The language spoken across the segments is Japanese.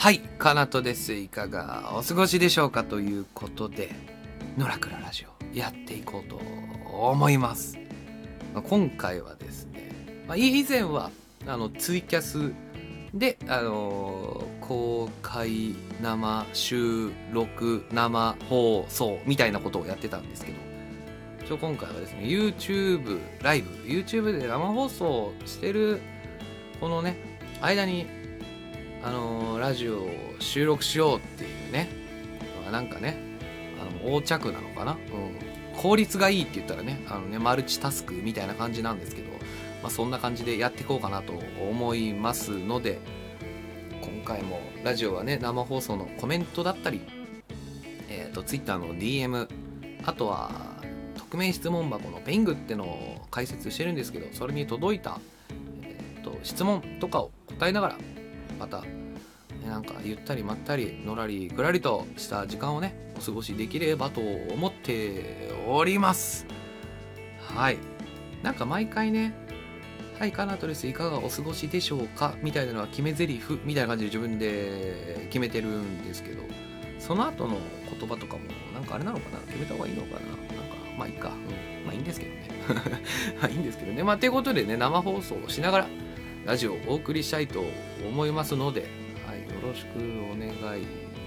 はい、かなとです。いかがお過ごしでしょうかということで、ノラクララジオやっていこうと思います。まあ今回はですね、まあ、以前はあのツイキャスで、あのー公開生収録生放送みたいなことをやってたんですけど、一応今回はですね YouTube ライブ YouTube で生放送してるこのね間にあのーラジオを収録しようっていうねなんかねあの横着なのかな、うん、効率がいいって言ったらねあのねマルチタスクみたいな感じなんですけど、まあ、そんな感じでやっていこうかなと思いますので今回もラジオはね生放送のコメントだったり、えー、と Twitter の DM あとは匿名質問箱のペイングってのを解説してるんですけどそれに届いた、えー、と質問とかを答えながらまた、ね、なんかゆったりまったりのらりくらりとした時間をねお過ごしできればと思っておりますはいなんか毎回ねはい、カナトレスいかがお過ごしでしょうか？みたいなのは決め台詞みたいな感じで自分で決めてるんですけど、その後の言葉とかも、なんかあれなのかな決めた方がいいのかななんか、まあいいか。うん。まあ いいんですけどね。まあいいんですけどね。まあということでね、生放送をしながら、ラジオをお送りしたいと思いますので、はい、よろしくお願い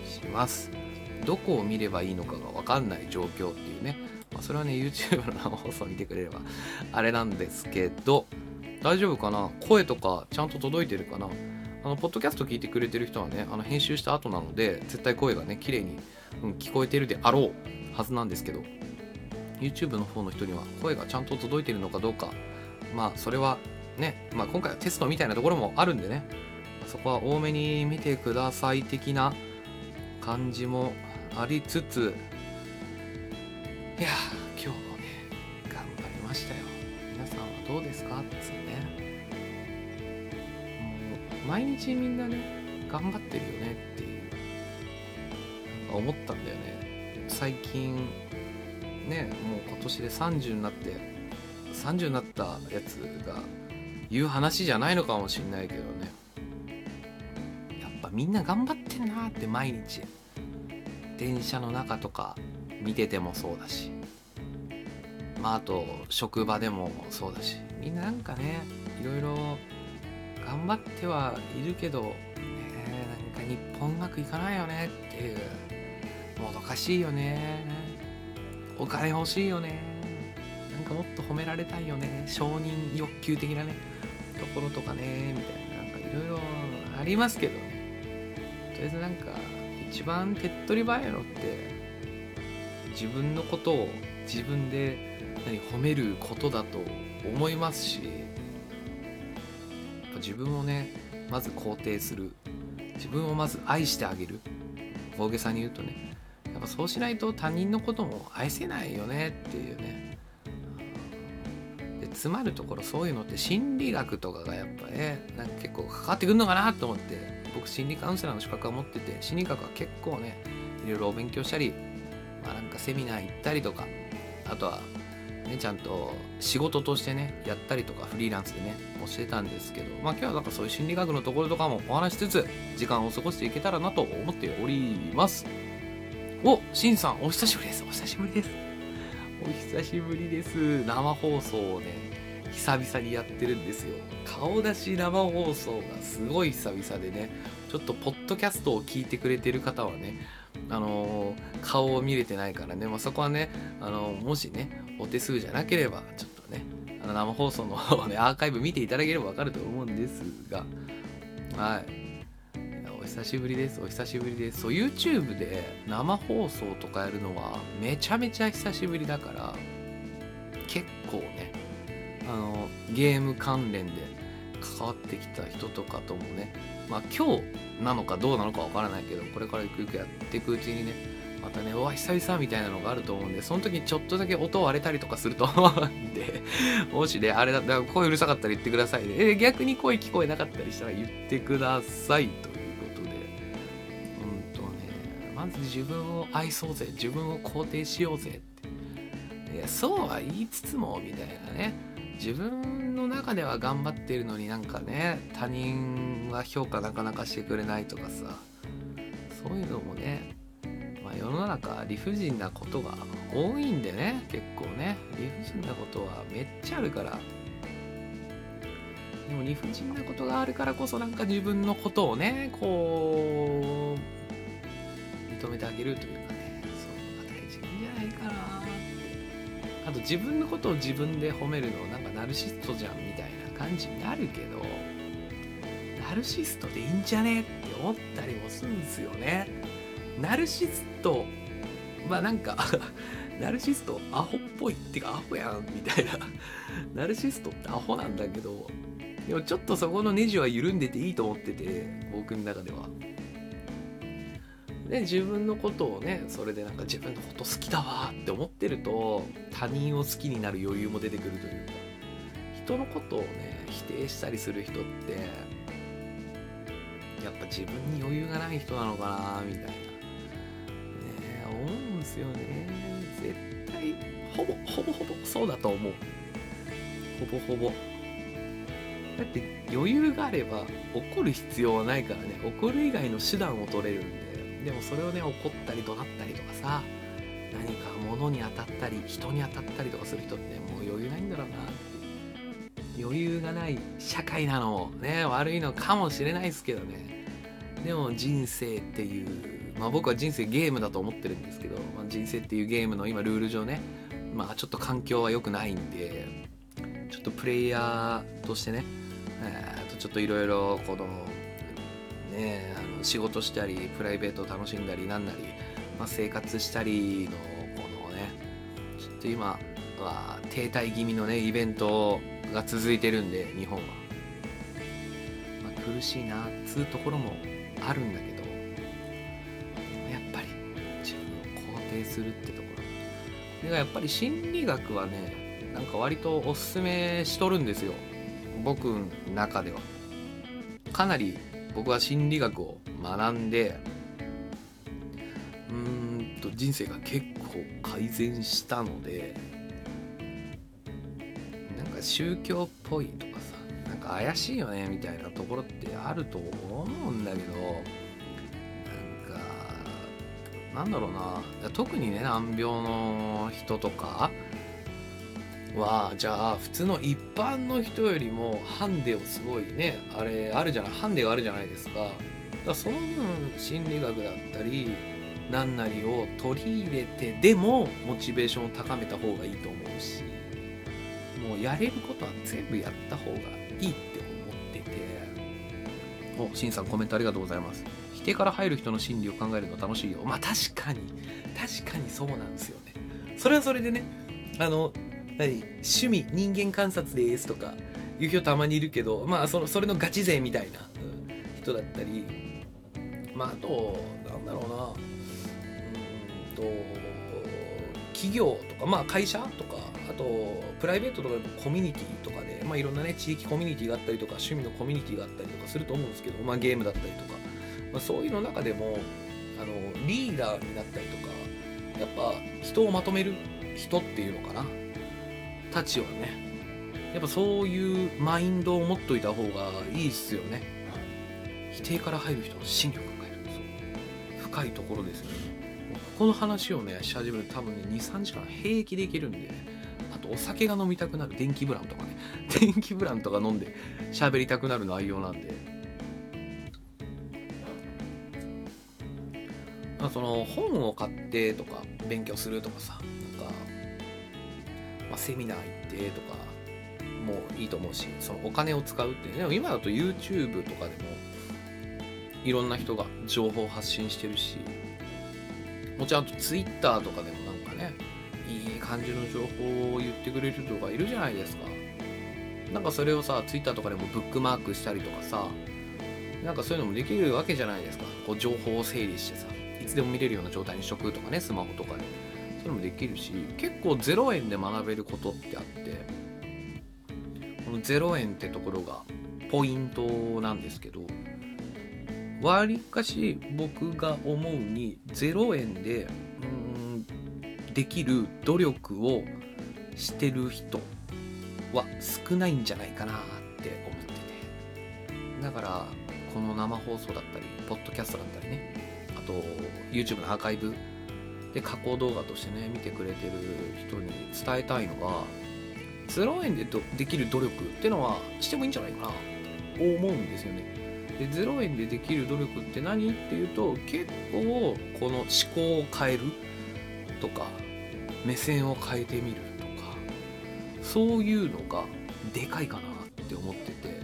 します。どこを見ればいいのかがわかんない状況っていうね、まあ、それはね、YouTube の生放送見てくれれば、あれなんですけど、大丈夫かな？声とかちゃんと届いてるかな？あの、ポッドキャスト聞いてくれてる人はね、あの、編集した後なので、絶対声がね、綺麗に、うん、聞こえてるであろうはずなんですけど、YouTube の方の人には声がちゃんと届いてるのかどうか、まあ、それはね、まあ、今回はテストみたいなところもあるんでね、そこは多めに見てください的な感じもありつつ、いや、今日もね、頑張りましたよ。皆さんはどうですかっつうね。もう毎日みんなね、頑張ってるよねっていう、思ったんだよね。最近、ね、もう今年で30になって、30になったやつが言う話じゃないのかもしんないけどね。やっぱみんな頑張ってんなって毎日。電車の中とか見ててもそうだし。まああと職場でもそうだしみんななんかねいろいろ頑張ってはいるけど、ね、なんか日本うまくいかないよねっていうもどかしいよねお金欲しいよねかもっと褒められたいよね。承認欲求的なね。ところとかね。みたいななんかいろいろありますけどね。とりあえずなんか一番手っ取り早いのって自分のことを自分で何褒めることだと思いますし自分をねまず肯定する。自分をまず愛してあげる。大げさに言うとね。やっぱそうしないと他人のことも愛せないよねっていうね。まるところそういうのって心理学とかがやっぱねなんか結構関わってくるのかなと思って僕心理カウンセラーの資格は持ってて心理学は結構ねいろいろお勉強したりまあなんかセミナー行ったりとかあとはね、ちゃんと仕事としてねやったりとかフリーランスでね教えたんですけどまあ今日はなんかそういう心理学のところとかもお話しつつ時間を過ごしていけたらなと思っております。おしんさんお久しぶりです。お久しぶりです。お久しぶりです。生放送をね久々にやってるんですよ。顔出し生放送がすごい久々でね。ちょっとポッドキャストを聞いてくれてる方はねあのー顔を見れてないからね、まあ、そこはね、あのーもしねお手数じゃなければちょっとねあの生放送の方をねアーカイブ見ていただければわかると思うんですが。はい。お久しぶりです。お久しぶりです。そう YouTube で生放送とかやるのはめちゃめちゃ久しぶりだから結構ねあのゲーム関連で関わってきた人とかともねまあ今日なのかどうなのかわからないけどこれからゆくゆくやっていくうちにねまたねうわ久々みたいなのがあると思うんでその時にちょっとだけ音割れたりとかすると思うんで もしねあれだったら声うるさかったら言ってくださいね。え逆に声聞こえなかったりしたら言ってくださいということで。うんとねまず自分を愛そうぜ自分を肯定しようぜって。いやそうは言いつつもみたいなね。自分の中では頑張ってるのになんかね他人は評価なかなかしてくれないとかさそういうのもね、まあ、世の中理不尽なことが多いんでね結構ね。理不尽なことはめっちゃあるから。でも理不尽なことがあるからこそなんか自分のことをねこう認めてあげるというかね。あと自分のことを自分で褒めるのなんかナルシストじゃんみたいな感じになるけどナルシストでいいんじゃねって思ったりもするんですよね。ナルシストまあなんか ナルシストアホっぽいっていうかアホやんみたいな。ナルシストってアホなんだけどでもちょっとそこのネジは緩んでていいと思ってて僕の中では。で自分のことをねそれでなんか自分のこと好きだわって思ってると他人を好きになる余裕も出てくるというか人のことをね否定したりする人ってやっぱ自分に余裕がない人なのかなみたいな。ね思うんですよね。絶対ほぼほぼほぼそうだと思う。ほぼほぼ。だって余裕があれば怒る必要はないからね。怒る以外の手段を取れるんで。でもそれをね怒ったり怒鳴ったりとかさ何か物に当たったり人に当たったりとかする人ってもう余裕ないんだろうな。余裕がない社会なのね悪いのかもしれないですけどね。でも人生っていうまあ僕は人生ゲームだと思ってるんですけど、まあ、人生っていうゲームの今ルール上ねまあちょっと環境は良くないんでちょっとプレイヤーとしてねえー、とちょっといろいろこのねあの仕事したりプライベートを楽しんだりなんなり、まあ、生活したりのこのねちょっと今は停滞気味のねイベントが続いてるんで日本は、まあ、苦しいなっつうところもあるんだけどやっぱり自分を肯定するってところ。でやっぱり心理学はねなんか割とおすすめしとるんですよ。僕の中では。かなり僕は心理学を学んでうーんと人生が結構改善したのでなんか宗教っぽいとかさなんか怪しいよねみたいなところってあると思うんだけどなんかなんだろうな。特にね難病の人とかはじゃあ普通の一般の人よりもハンデをすごいねあれあるじゃないハンデがあるじゃないですか。だからその分心理学だったり何なりを取り入れてでもモチベーションを高めた方がいいと思うしもうやれることは全部やった方がいいって思ってて。おしんさんコメントありがとうございます。否定から入る人の心理を考えるの楽しいよ。まあ確かに確かにそうなんですよね。それはそれでねあの何？趣味人間観察ですとかいう人たまにいるけどまあそのそれのガチ勢みたいな、人だったり。まああとなんだろうな。うんと企業とかまあ会社とかあとプライベートとかでもコミュニティとかで、まあ、いろんなね地域コミュニティがあったりとか趣味のコミュニティがあったりとかすると思うんですけど、まあ、ゲームだったりとか、まあ、そういうの中でもあのリーダーになったりとかやっぱ人をまとめる人っていうのかな。たちはねやっぱそういうマインドを持っといた方がいいっすよね。否定から入る人の心理を考えるそう。深いところですよね。ここの話をねし始めると多分ね23時間平気でいけるんで、ね、あとお酒が飲みたくなる電気ブランとかね。電気ブランとか飲んで喋りたくなる内容なんで。その本を買ってとか勉強するとかさ。まあ、セミナー行ってとかもいいと思うしそのお金を使うってでも今だと YouTube とかでもいろんな人が情報発信してるしもちろんあと Twitter とかでもなんかねいい感じの情報を言ってくれる人がいるじゃないですか。なんかそれをさ Twitter とかでもブックマークしたりとかさなんかそういうのもできるわけじゃないですか。こう情報を整理してさいつでも見れるような状態にしとくとかねスマホとかで。それもできるし結構0円で学べることってあってこの0円ってところがポイントなんですけどわりかし僕が思うに0円でうんできる努力をしてる人は少ないんじゃないかなって思ってて。だからこの生放送だったりポッドキャストだったりねあと YouTube のアーカイブで加工動画としてね見てくれてる人に伝えたいのが0円でできる努力ってのはしてもいいんじゃないかなと思うんですよね。で0円でできる努力って何っていうと結構この思考を変えるとか目線を変えてみるとかそういうのがでかいかなって思ってて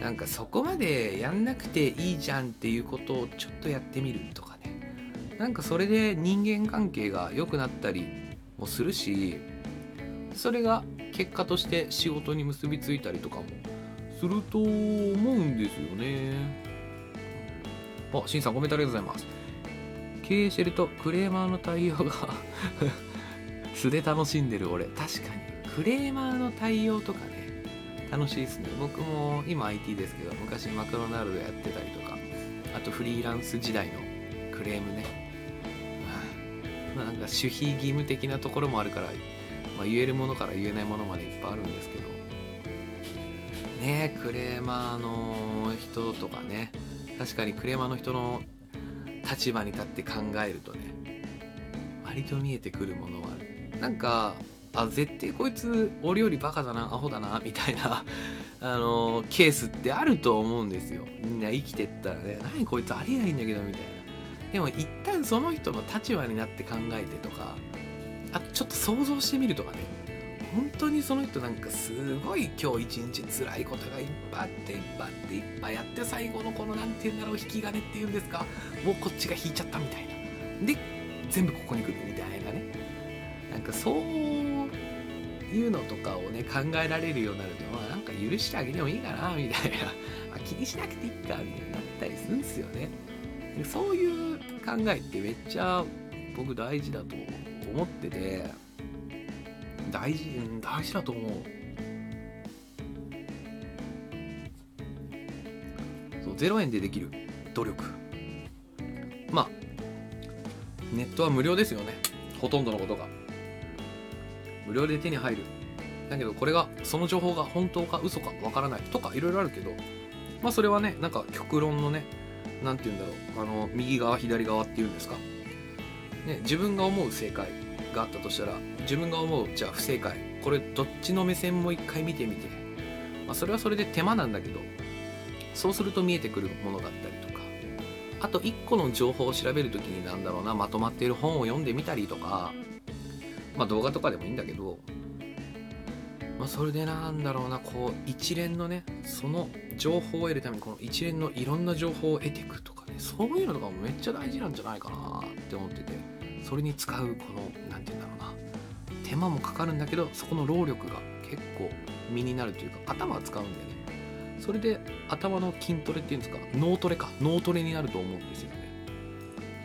なんかそこまでやんなくていいじゃんっていうことをちょっとやってみるとかなんかそれで人間関係が良くなったりもするしそれが結果として仕事に結びついたりとかもすると思うんですよね。あしんさんコメントありがとうございます。経営してるとクレーマーの対応が 素で楽しんでる俺。確かに。クレーマーの対応とかね楽しいですね。僕も今 IT ですけど昔マクドナルドやってたりとかあとフリーランス時代のクレームね。なんか守秘義務的なところもあるから、まあ、言えるものから言えないものまでいっぱいあるんですけど。ねクレーマーの人とかね。確かにクレーマーの人の立場に立って考えるとね割と見えてくるものはある。なんかあ絶対こいつ俺よりバカだなアホだなみたいな あのケースってあると思うんですよ。みんな生きてったらね何こいつありえないんだけどみたいな。でも一旦その人の立場になって考えてとかあとちょっと想像してみるとかね。本当にその人なんかすごい今日一日辛いことがいっぱいあっていっぱいあっていっぱいあって最後のこの何て言うんだろう引き金っていうんですか？もうこっちが引いちゃったみたいな。で全部ここに来るみたいなね。なんかそういうのとかをね考えられるようになるとまあなんか許してあげてもいいかなみたいな、気にしなくていいかみたいになったりするんですよね。でそういう考えってめっちゃ僕大事だと思ってて大事大事だと思う。そう0円でできる。努力。まあネットは無料ですよね。ほとんどのことが。無料で手に入る。だけどこれがその情報が本当か嘘かわからないとかいろいろあるけどまあそれはねなんか極論のね何て言うんだろうあの右側左側っていうんですか、ね、自分が思う正解があったとしたら自分が思うじゃあ不正解。これどっちの目線も一回見てみて、まあ、それはそれで手間なんだけどそうすると見えてくるものだったりとか。あと1個の情報を調べる時になんだろうなまとまっている本を読んでみたりとか。まあ動画とかでもいいんだけど。まあ、それでなんだろうなこう一連のねその情報を得るためにこの一連のいろんな情報を得ていくとかねそういうのとかもめっちゃ大事なんじゃないかなって思っててそれに使うこの何て言うんだろうな手間もかかるんだけどそこの労力が結構身になるというか頭は使うんだよね。それで頭の筋トレっていうんですか脳トレか。脳トレになると思うんですよね。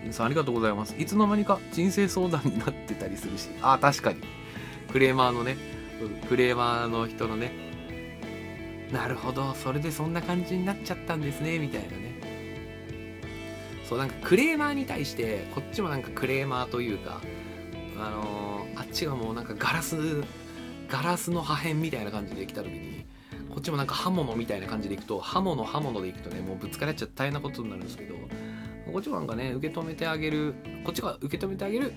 皆さんありがとうございます。いつの間にか人生相談になってたりするし。あ確かに。クレーマーのねクレーマーの人のねなるほどそれでそんな感じになっちゃったんですねみたいなね。そうなんかクレーマーに対してこっちもなんかクレーマーというかあのー、あっちがもうなんかガラスガラスの破片みたいな感じで来た時にこっちもなんか刃物みたいな感じでいくと刃物刃物でいくとねもうぶつかり合っちゃ大変なことになるんですけどこっちもなんかね受け止めてあげるこっちが受け止めてあげる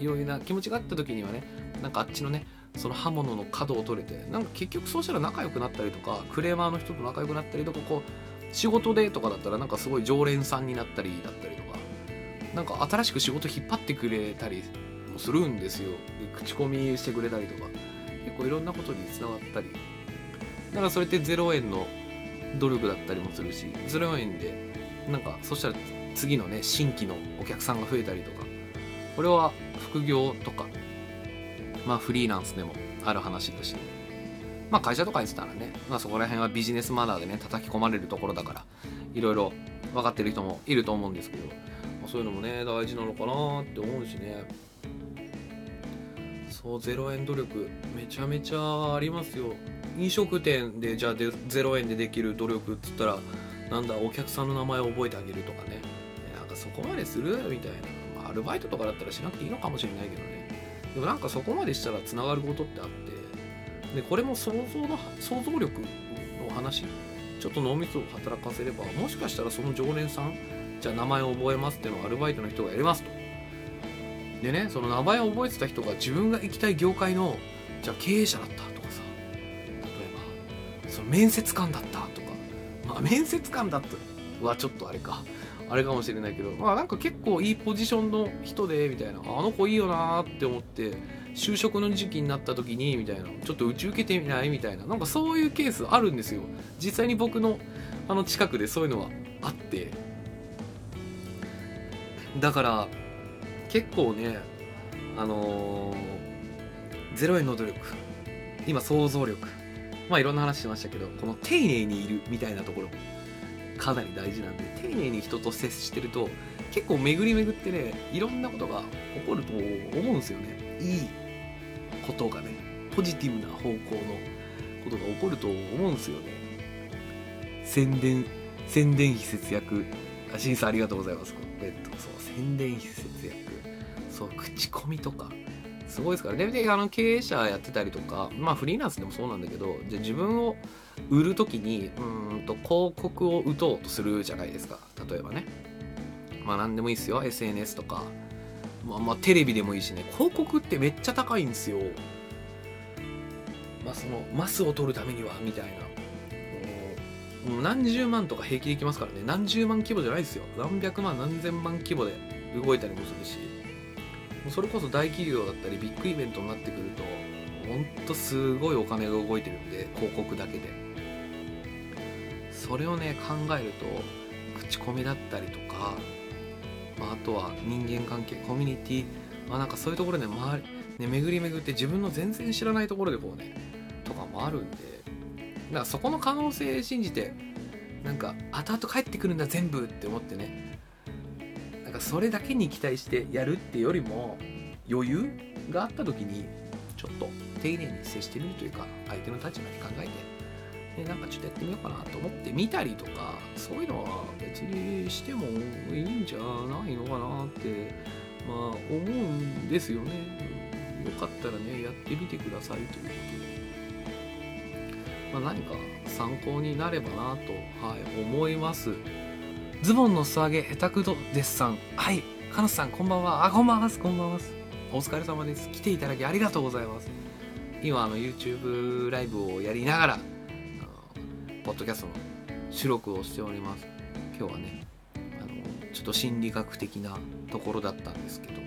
ような気持ちがあった時にはねなんかあっちのねその刃物の角を取れてなんか結局そうしたら仲良くなったりとかクレーマーの人と仲良くなったりとかこう仕事でとかだったらなんかすごい常連さんになったりだったりとかなんか新しく仕事引っ張ってくれたりもするんですよ。で口コミしてくれたりとか。結構いろんなことにつながったり。だからそれって0円の努力だったりもするし0円でなんかそしたら次のね新規のお客さんが増えたりとかこれは副業とかまあフリーランスでもある話だし、まあ会社とか言ってたらね、まあそこら辺はビジネスマナーでね、叩き込まれるところだから、いろいろ分かってる人もいると思うんですけど、まあ、そういうのもね、大事なのかなって思うしね。そう、0円努力、めちゃめちゃありますよ。飲食店でじゃあで0円でできる努力っつったら、なんだ、お客さんの名前を覚えてあげるとかね。なんかそこまでする？みたいな。まあ、アルバイトとかだったらしなくていいのかもしれないけどね。でもなんかそこまでしたらつながることってあってでこれも想像の想像力の話ちょっと脳みそを働かせればもしかしたらその常連さんじゃあ名前を覚えますっていうのをアルバイトの人がやりますと。でねその名前を覚えてた人が自分が行きたい業界のじゃあ経営者だったとかさ例えばその面接官だったとか。まあ面接官だったはちょっとあれか。あれかもしれないけどまあなんか結構いいポジションの人でみたいな。あの子いいよなーって思って就職の時期になった時にみたいな。ちょっと打ち受けてみない？みたいな。なんかそういうケースあるんですよ。実際に僕のあの近くでそういうのはあって。だから結構ねあのー、0円の努力。今想像力。まあいろんな話してましたけどこの丁寧にいるみたいなところ。かなり大事なんで丁寧に人と接してると結構巡り巡ってねいろんなことが起こると思うんですよね。いいことがねポジティブな方向のことが起こると思うんですよね。宣伝宣伝費節約。あ審査ありがとうございます。ベッド。そう宣伝費節約。そう口コミとか。すごいですから。ねであの経営者やってたりとかまあフリーランスでもそうなんだけどじゃ自分を売る時にうんと広告を打とうとするじゃないですか。例えばね。まあ何でもいいですよ。SNS とか。まあまあテレビでもいいしね。広告ってめっちゃ高いんですよ。まあそのマスを取るためにはみたいな。もう何十万とか平気でいきますからね。何十万規模じゃないですよ。何百万何千万規模で動いたりもするし。それこそ大企業だったりビッグイベントになってくるとほんとすごいお金が動いてるんで広告だけで。それをね考えると口コミだったりとか、まあ、あとは人間関係コミュニティまあなんかそういうところで周り、ね、巡り巡って自分の全然知らないところでこうねとかもあるんで。だからそこの可能性信じてなんか後々帰ってくるんだ全部って思ってねかそれだけに期待してやるってよりも余裕があった時にちょっと丁寧に接してみるというか相手の立場に考えて、ね、なんかちょっとやってみようかなと思ってみたりとかそういうのは別にしてもいいんじゃないのかなってまあ思うんですよね。よかったらねやってみてくださいということで、まあ、何か参考になればなと、はい、思います。ズボンの素上げ下手くどですさんはいカノスさんこんばんは。あこんばんはこんばんはお疲れ様です。来ていただきありがとうございます。今あの YouTube ライブをやりながらあのポッドキャストの収録をしております。今日はねあのちょっと心理学的なところだったんですけど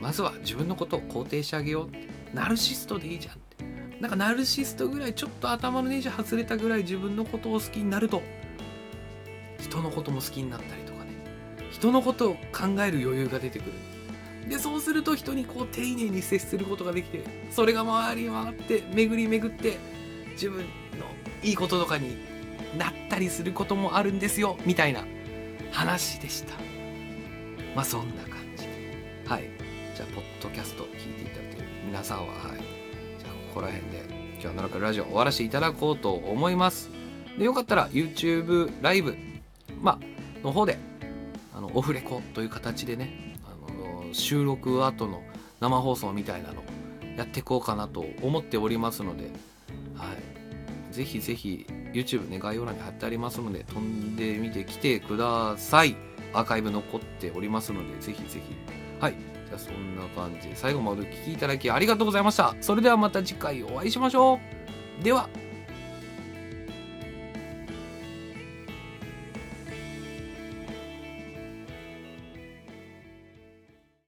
まずは自分のことを肯定してあげようナルシストでいいじゃんって。なんかナルシストぐらいちょっと頭のネジ外れたぐらい自分のことを好きになると人のことも好きになったりとかね。人のことを考える余裕が出てくる。でそうすると人にこう丁寧に接することができてそれが回り回って巡り巡って自分のいいこととかになったりすることもあるんですよみたいな話でした。まあそんな感じで。はい。じゃあポッドキャスト聞いていただいてる皆さんははい。じゃあここら辺で今日は奈良ラジオ終わらせていただこうと思います。でよかったら YouTube ライブまあの方であのオフレコという形でねあの収録後の生放送みたいなのやっていこうかなと思っておりますので、はい、ぜひぜひ YouTube ね概要欄に貼ってありますので飛んでみてきてください。アーカイブ残っておりますのでぜひぜひ。はい。じゃあそんな感じで最後までお聴きいただきありがとうございました。それではまた次回お会いしましょう。では。